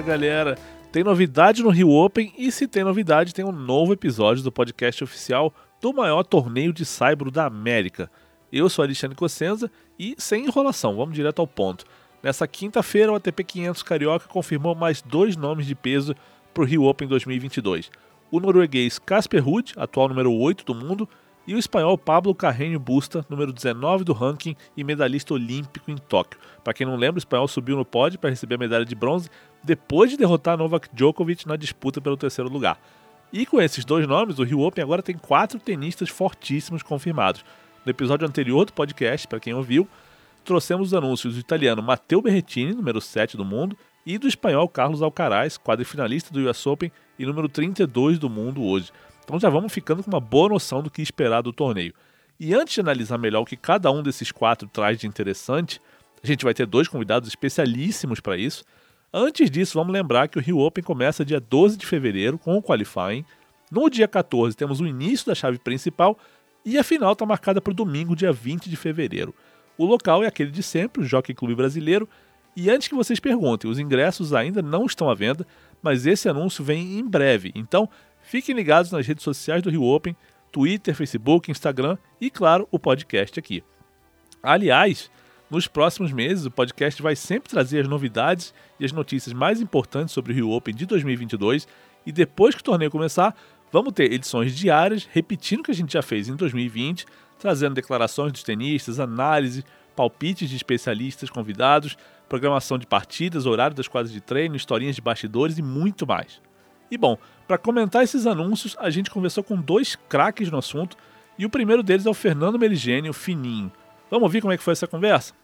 Fala galera! Tem novidade no Rio Open e se tem novidade, tem um novo episódio do podcast oficial do maior torneio de saibro da América. Eu sou Alexandre Cossenza e sem enrolação, vamos direto ao ponto. Nessa quinta-feira, o ATP 500 Carioca confirmou mais dois nomes de peso para o Rio Open 2022. O norueguês Casper Ruud, atual número 8 do mundo, e o espanhol Pablo Carreño Busta, número 19 do ranking e medalhista olímpico em Tóquio. Para quem não lembra, o espanhol subiu no pódio para receber a medalha de bronze depois de derrotar Novak Djokovic na disputa pelo terceiro lugar. E com esses dois nomes, o Rio Open agora tem quatro tenistas fortíssimos confirmados. No episódio anterior do podcast, para quem ouviu, trouxemos os anúncios do italiano Matteo Berrettini, número 7 do mundo, e do espanhol Carlos Alcaraz, quadrifinalista do US Open e número 32 do mundo hoje. Então já vamos ficando com uma boa noção do que esperar do torneio. E antes de analisar melhor o que cada um desses quatro traz de interessante, a gente vai ter dois convidados especialíssimos para isso. Antes disso, vamos lembrar que o Rio Open começa dia 12 de fevereiro com o qualifying. No dia 14 temos o início da chave principal e a final está marcada para o domingo, dia 20 de fevereiro. O local é aquele de sempre, o Jockey Clube Brasileiro. E antes que vocês perguntem, os ingressos ainda não estão à venda, mas esse anúncio vem em breve. Então, fiquem ligados nas redes sociais do Rio Open, Twitter, Facebook, Instagram e, claro, o podcast aqui. Aliás, nos próximos meses, o podcast vai sempre trazer as novidades e as notícias mais importantes sobre o Rio Open de 2022. E depois que o torneio começar, vamos ter edições diárias, repetindo o que a gente já fez em 2020, trazendo declarações dos tenistas, análise, palpites de especialistas convidados, programação de partidas, horário das quadras de treino, historinhas de bastidores e muito mais. E bom, para comentar esses anúncios, a gente conversou com dois craques no assunto, e o primeiro deles é o Fernando Meligeni, o Fininho. Vamos ouvir como é que foi essa conversa?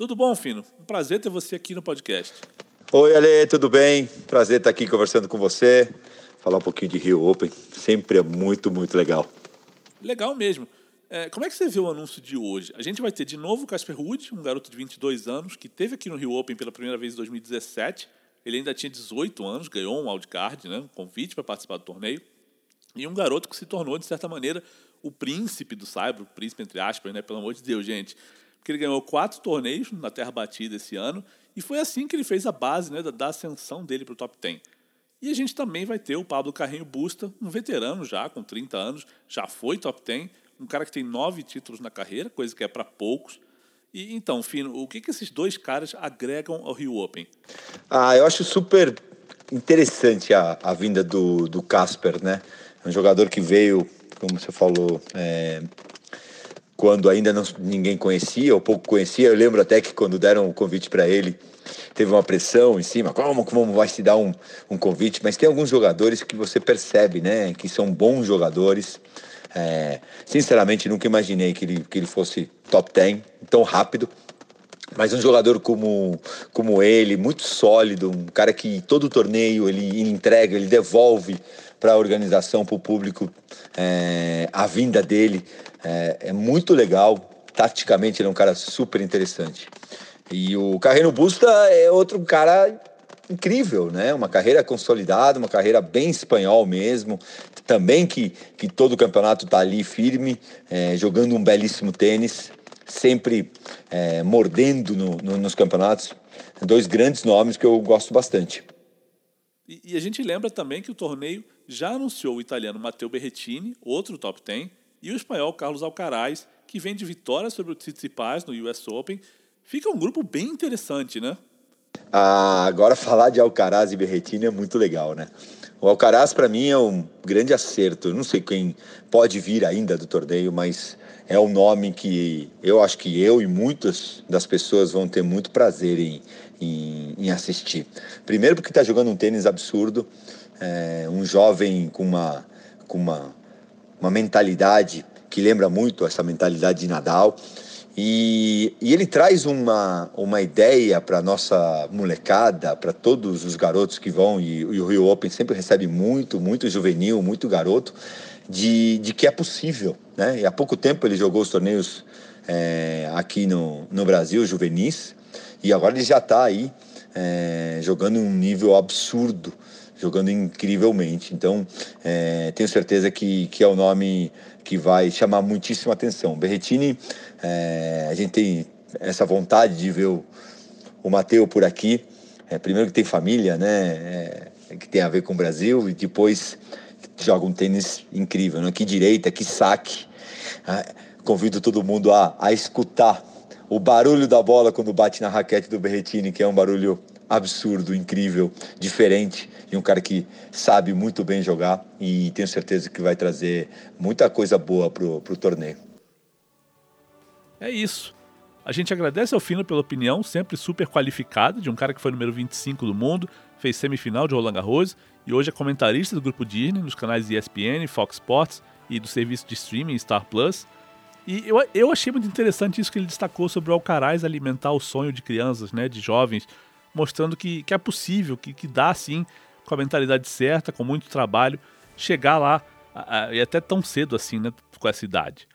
Tudo bom, Fino? Um prazer ter você aqui no podcast. Oi, Ale, tudo bem? Prazer estar aqui conversando com você, falar um pouquinho de Rio Open. Sempre é muito, muito legal. Legal mesmo. É, como é que você viu o anúncio de hoje? A gente vai ter de novo o Casper Ruud, um garoto de 22 anos, que teve aqui no Rio Open pela primeira vez em 2017. Ele ainda tinha 18 anos, ganhou um wildcard, né, um convite para participar do torneio. E um garoto que se tornou, de certa maneira, o príncipe do Cyber, o príncipe entre aspas, né, pelo amor de Deus, gente. Porque ele ganhou quatro torneios na Terra Batida esse ano, e foi assim que ele fez a base né, da, da ascensão dele para o top 10. E a gente também vai ter o Pablo Carrinho Busta, um veterano já, com 30 anos, já foi top 10, um cara que tem nove títulos na carreira, coisa que é para poucos. E então, Fino, o que, que esses dois caras agregam ao Rio Open? Ah, eu acho super interessante a, a vinda do, Casper, né? Um jogador que veio, como você falou, é, quando ainda não, ninguém conhecia, ou pouco conhecia. Eu lembro até que quando deram o convite para ele, teve uma pressão em cima, como, como vai se dar um, um convite? Mas tem alguns jogadores que você percebe, né? Que são bons jogadores, é, sinceramente, nunca imaginei que ele, que ele fosse top 10 tão rápido. Mas um jogador como, como ele, muito sólido, um cara que todo torneio ele entrega, ele devolve para a organização, para o público, é, a vinda dele é, é, muito legal. Taticamente, ele é um cara super interessante. E o Carreno Busta é outro cara incrível, né? Uma carreira consolidada, uma carreira bem espanhol mesmo. Também que, que todo o campeonato está ali firme, é, jogando um belíssimo tênis, sempre é, mordendo no, no, nos campeonatos. Dois grandes nomes que eu gosto bastante. E, e, a gente lembra também que o torneio já anunciou o italiano Matteo Berrettini, outro top 10, e o espanhol Carlos Alcaraz, que vem de vitória sobre o Tsitsipas no US Open. Fica um grupo bem interessante, né? Ah, agora falar de Alcaraz e Berretini é muito legal, né? O Alcaraz para mim é um grande acerto. Não sei quem pode vir ainda do torneio, mas é um nome que eu acho que eu e muitas das pessoas vão ter muito prazer em, em, em assistir. Primeiro porque está jogando um tênis absurdo, é, um jovem com uma, com uma, uma mentalidade que lembra muito essa mentalidade de Nadal. E, e ele traz uma, uma ideia para nossa molecada, para todos os garotos que vão, e, e, o Rio Open sempre recebe muito, muito juvenil, muito garoto, de, de que é possível. Né? E há pouco tempo ele jogou os torneios é, aqui no, no Brasil, juvenis, e agora ele já está aí é, jogando um nível absurdo jogando incrivelmente. Então, é, tenho certeza que, que é o nome que vai chamar muitíssima atenção. Berretini, é, a gente tem essa vontade de ver o, o Mateu por aqui. É, primeiro que tem família, né? É, que tem a ver com o Brasil e depois joga um tênis incrível, né? Que direita, que saque. Ah, convido todo mundo a, a escutar o barulho da bola quando bate na raquete do Berretini, que é um barulho absurdo, incrível, diferente e um cara que sabe muito bem jogar e tenho certeza que vai trazer muita coisa boa pro, pro torneio. É isso. A gente agradece ao Fino pela opinião, sempre super qualificada, de um cara que foi número 25 do mundo, fez semifinal de Roland Garros e hoje é comentarista do grupo Disney nos canais ESPN, Fox Sports e do serviço de streaming Star Plus. E eu, eu achei muito interessante isso que ele destacou sobre o Alcaraz alimentar o sonho de crianças, né, de jovens, mostrando que, que é possível, que, que dá sim, com a mentalidade certa, com muito trabalho, chegar lá, e até tão cedo assim, né, com essa idade.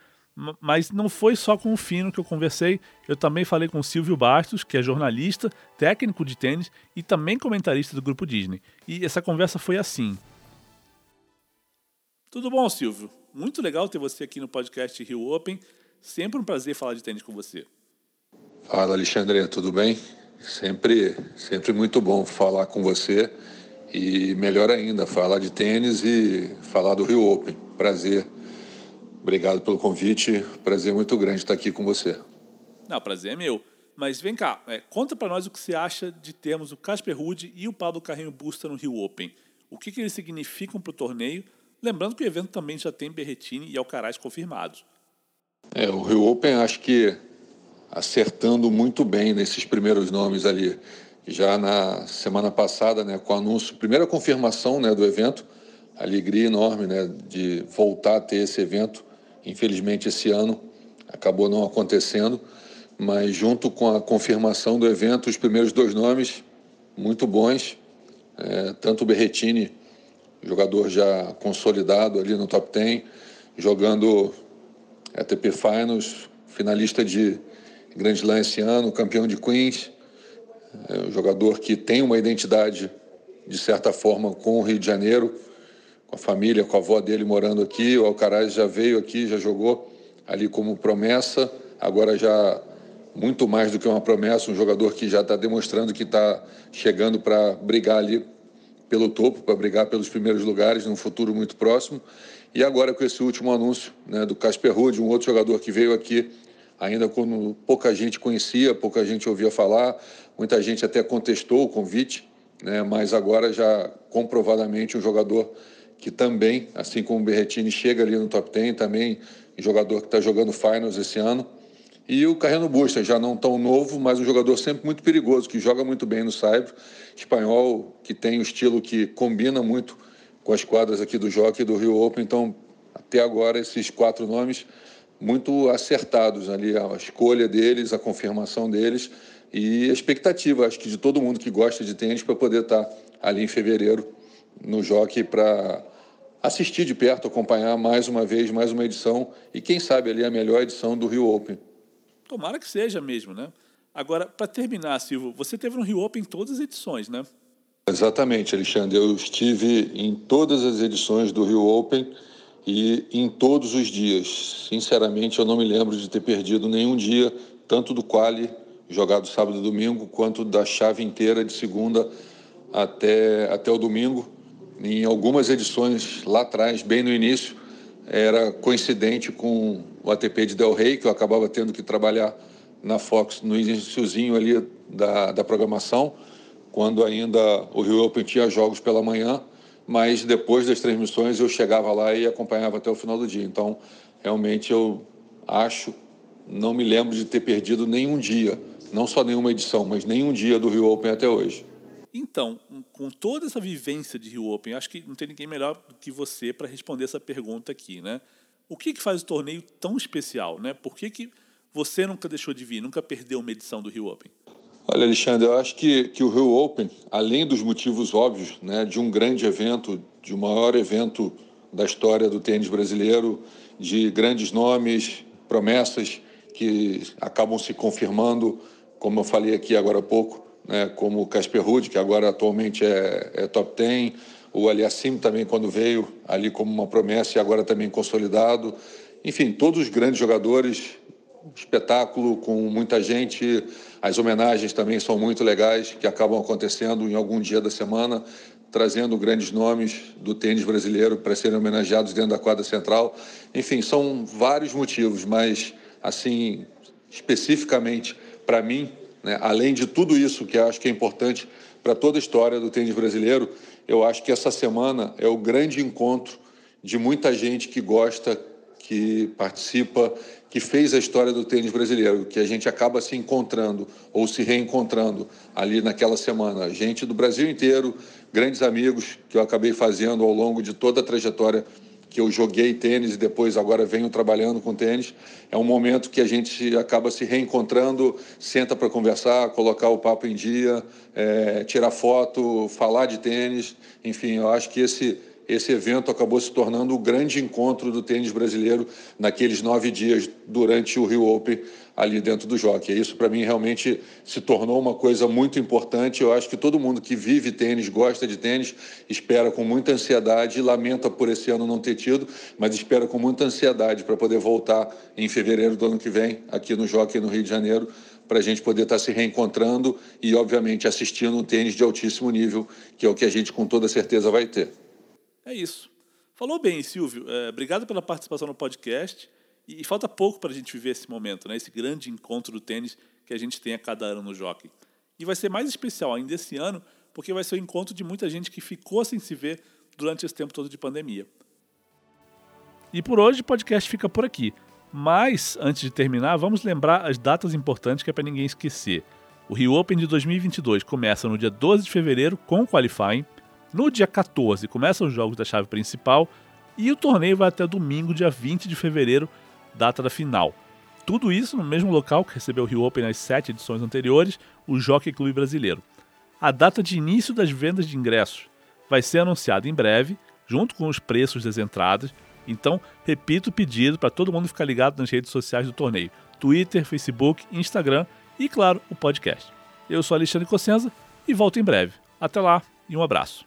Mas não foi só com o Fino que eu conversei, eu também falei com o Silvio Bastos, que é jornalista, técnico de tênis e também comentarista do Grupo Disney. E essa conversa foi assim. Tudo bom, Silvio? Muito legal ter você aqui no podcast Rio Open. Sempre um prazer falar de tênis com você. Fala, Alexandre, tudo bem? Sempre, sempre muito bom falar com você e melhor ainda, falar de tênis e falar do Rio Open. Prazer Obrigado pelo convite. Prazer muito grande estar aqui com você. Não, prazer é meu. Mas vem cá, é, conta para nós o que você acha de termos o Casper Ruud e o Pablo Carrinho Busta no Rio Open. O que, que eles significam para o torneio? Lembrando que o evento também já tem Berretini e Alcaraz confirmados. É, o Rio Open acho que acertando muito bem nesses primeiros nomes ali. Já na semana passada, né, com o anúncio, primeira confirmação né, do evento, alegria enorme né, de voltar a ter esse evento Infelizmente, esse ano acabou não acontecendo, mas junto com a confirmação do evento, os primeiros dois nomes muito bons, é, tanto o Berretini, jogador já consolidado ali no top 10, jogando ATP Finals, finalista de Grand Slam esse ano, campeão de Queens, é um jogador que tem uma identidade, de certa forma, com o Rio de Janeiro, com a família, com a avó dele morando aqui. O Alcaraz já veio aqui, já jogou ali como promessa, agora já muito mais do que uma promessa, um jogador que já está demonstrando que está chegando para brigar ali pelo topo, para brigar pelos primeiros lugares num futuro muito próximo. E agora com esse último anúncio né, do Casper Ruud, um outro jogador que veio aqui ainda quando pouca gente conhecia, pouca gente ouvia falar, muita gente até contestou o convite, né, mas agora já comprovadamente um jogador que também, assim como o Berretini, chega ali no top 10, também jogador que está jogando finals esse ano. E o Carreno Busta, já não tão novo, mas um jogador sempre muito perigoso, que joga muito bem no saibro, espanhol, que tem um estilo que combina muito com as quadras aqui do Jockey e do Rio Open. Então, até agora, esses quatro nomes muito acertados ali, a escolha deles, a confirmação deles e a expectativa, acho que de todo mundo que gosta de tênis, para poder estar tá ali em fevereiro no Jockey para assistir de perto, acompanhar mais uma vez, mais uma edição e quem sabe ali a melhor edição do Rio Open. Tomara que seja mesmo, né? Agora, para terminar, Silvio, você teve no Rio Open todas as edições, né? Exatamente, Alexandre. Eu estive em todas as edições do Rio Open e em todos os dias. Sinceramente, eu não me lembro de ter perdido nenhum dia, tanto do quali jogado sábado e domingo, quanto da chave inteira de segunda até, até o domingo em algumas edições lá atrás, bem no início, era coincidente com o ATP de Del Rey, que eu acabava tendo que trabalhar na Fox no iníciozinho ali da, da programação, quando ainda o Rio Open tinha jogos pela manhã, mas depois das transmissões eu chegava lá e acompanhava até o final do dia. Então, realmente eu acho, não me lembro de ter perdido nenhum dia, não só nenhuma edição, mas nenhum dia do Rio Open até hoje. Então, com toda essa vivência de Rio Open, acho que não tem ninguém melhor do que você para responder essa pergunta aqui, né? O que, que faz o torneio tão especial, né? Por que, que você nunca deixou de vir, nunca perdeu uma edição do Rio Open? Olha, Alexandre, eu acho que, que o Rio Open, além dos motivos óbvios, né, de um grande evento, de um maior evento da história do tênis brasileiro, de grandes nomes, promessas que acabam se confirmando, como eu falei aqui agora há pouco, né, como o Casper Ruud, que agora atualmente é, é top 10, o Aliassim também quando veio ali como uma promessa e agora também consolidado. Enfim, todos os grandes jogadores espetáculo com muita gente. As homenagens também são muito legais, que acabam acontecendo em algum dia da semana, trazendo grandes nomes do tênis brasileiro para serem homenageados dentro da quadra central. Enfim, são vários motivos, mas assim, especificamente para mim, né, além de tudo isso que acho que é importante para toda a história do tênis brasileiro, eu acho que essa semana é o grande encontro de muita gente que gosta, que participa, que fez a história do tênis brasileiro, que a gente acaba se encontrando ou se reencontrando ali naquela semana. Gente do Brasil inteiro, grandes amigos que eu acabei fazendo ao longo de toda a trajetória que eu joguei tênis e depois agora venho trabalhando com tênis. É um momento que a gente acaba se reencontrando, senta para conversar, colocar o papo em dia, é, tirar foto, falar de tênis. Enfim, eu acho que esse esse evento acabou se tornando o grande encontro do tênis brasileiro naqueles nove dias durante o Rio Open ali dentro do jockey. Isso para mim realmente se tornou uma coisa muito importante. Eu acho que todo mundo que vive tênis, gosta de tênis, espera com muita ansiedade lamenta por esse ano não ter tido, mas espera com muita ansiedade para poder voltar em fevereiro do ano que vem aqui no Jockey no Rio de Janeiro para a gente poder estar tá se reencontrando e, obviamente, assistindo um tênis de altíssimo nível, que é o que a gente com toda certeza vai ter. É isso. Falou bem, Silvio. É, obrigado pela participação no podcast. E, e falta pouco para a gente viver esse momento, né? esse grande encontro do tênis que a gente tem a cada ano no Jockey. E vai ser mais especial ainda esse ano, porque vai ser o encontro de muita gente que ficou sem se ver durante esse tempo todo de pandemia. E por hoje o podcast fica por aqui. Mas, antes de terminar, vamos lembrar as datas importantes que é para ninguém esquecer. O Rio Open de 2022 começa no dia 12 de fevereiro com o qualifying. No dia 14 começam os jogos da chave principal e o torneio vai até domingo, dia 20 de fevereiro, data da final. Tudo isso no mesmo local que recebeu o Rio Open nas sete edições anteriores, o Jockey Clube Brasileiro. A data de início das vendas de ingressos vai ser anunciada em breve, junto com os preços das entradas. Então, repito o pedido para todo mundo ficar ligado nas redes sociais do torneio: Twitter, Facebook, Instagram e, claro, o podcast. Eu sou Alexandre Cossenza e volto em breve. Até lá e um abraço.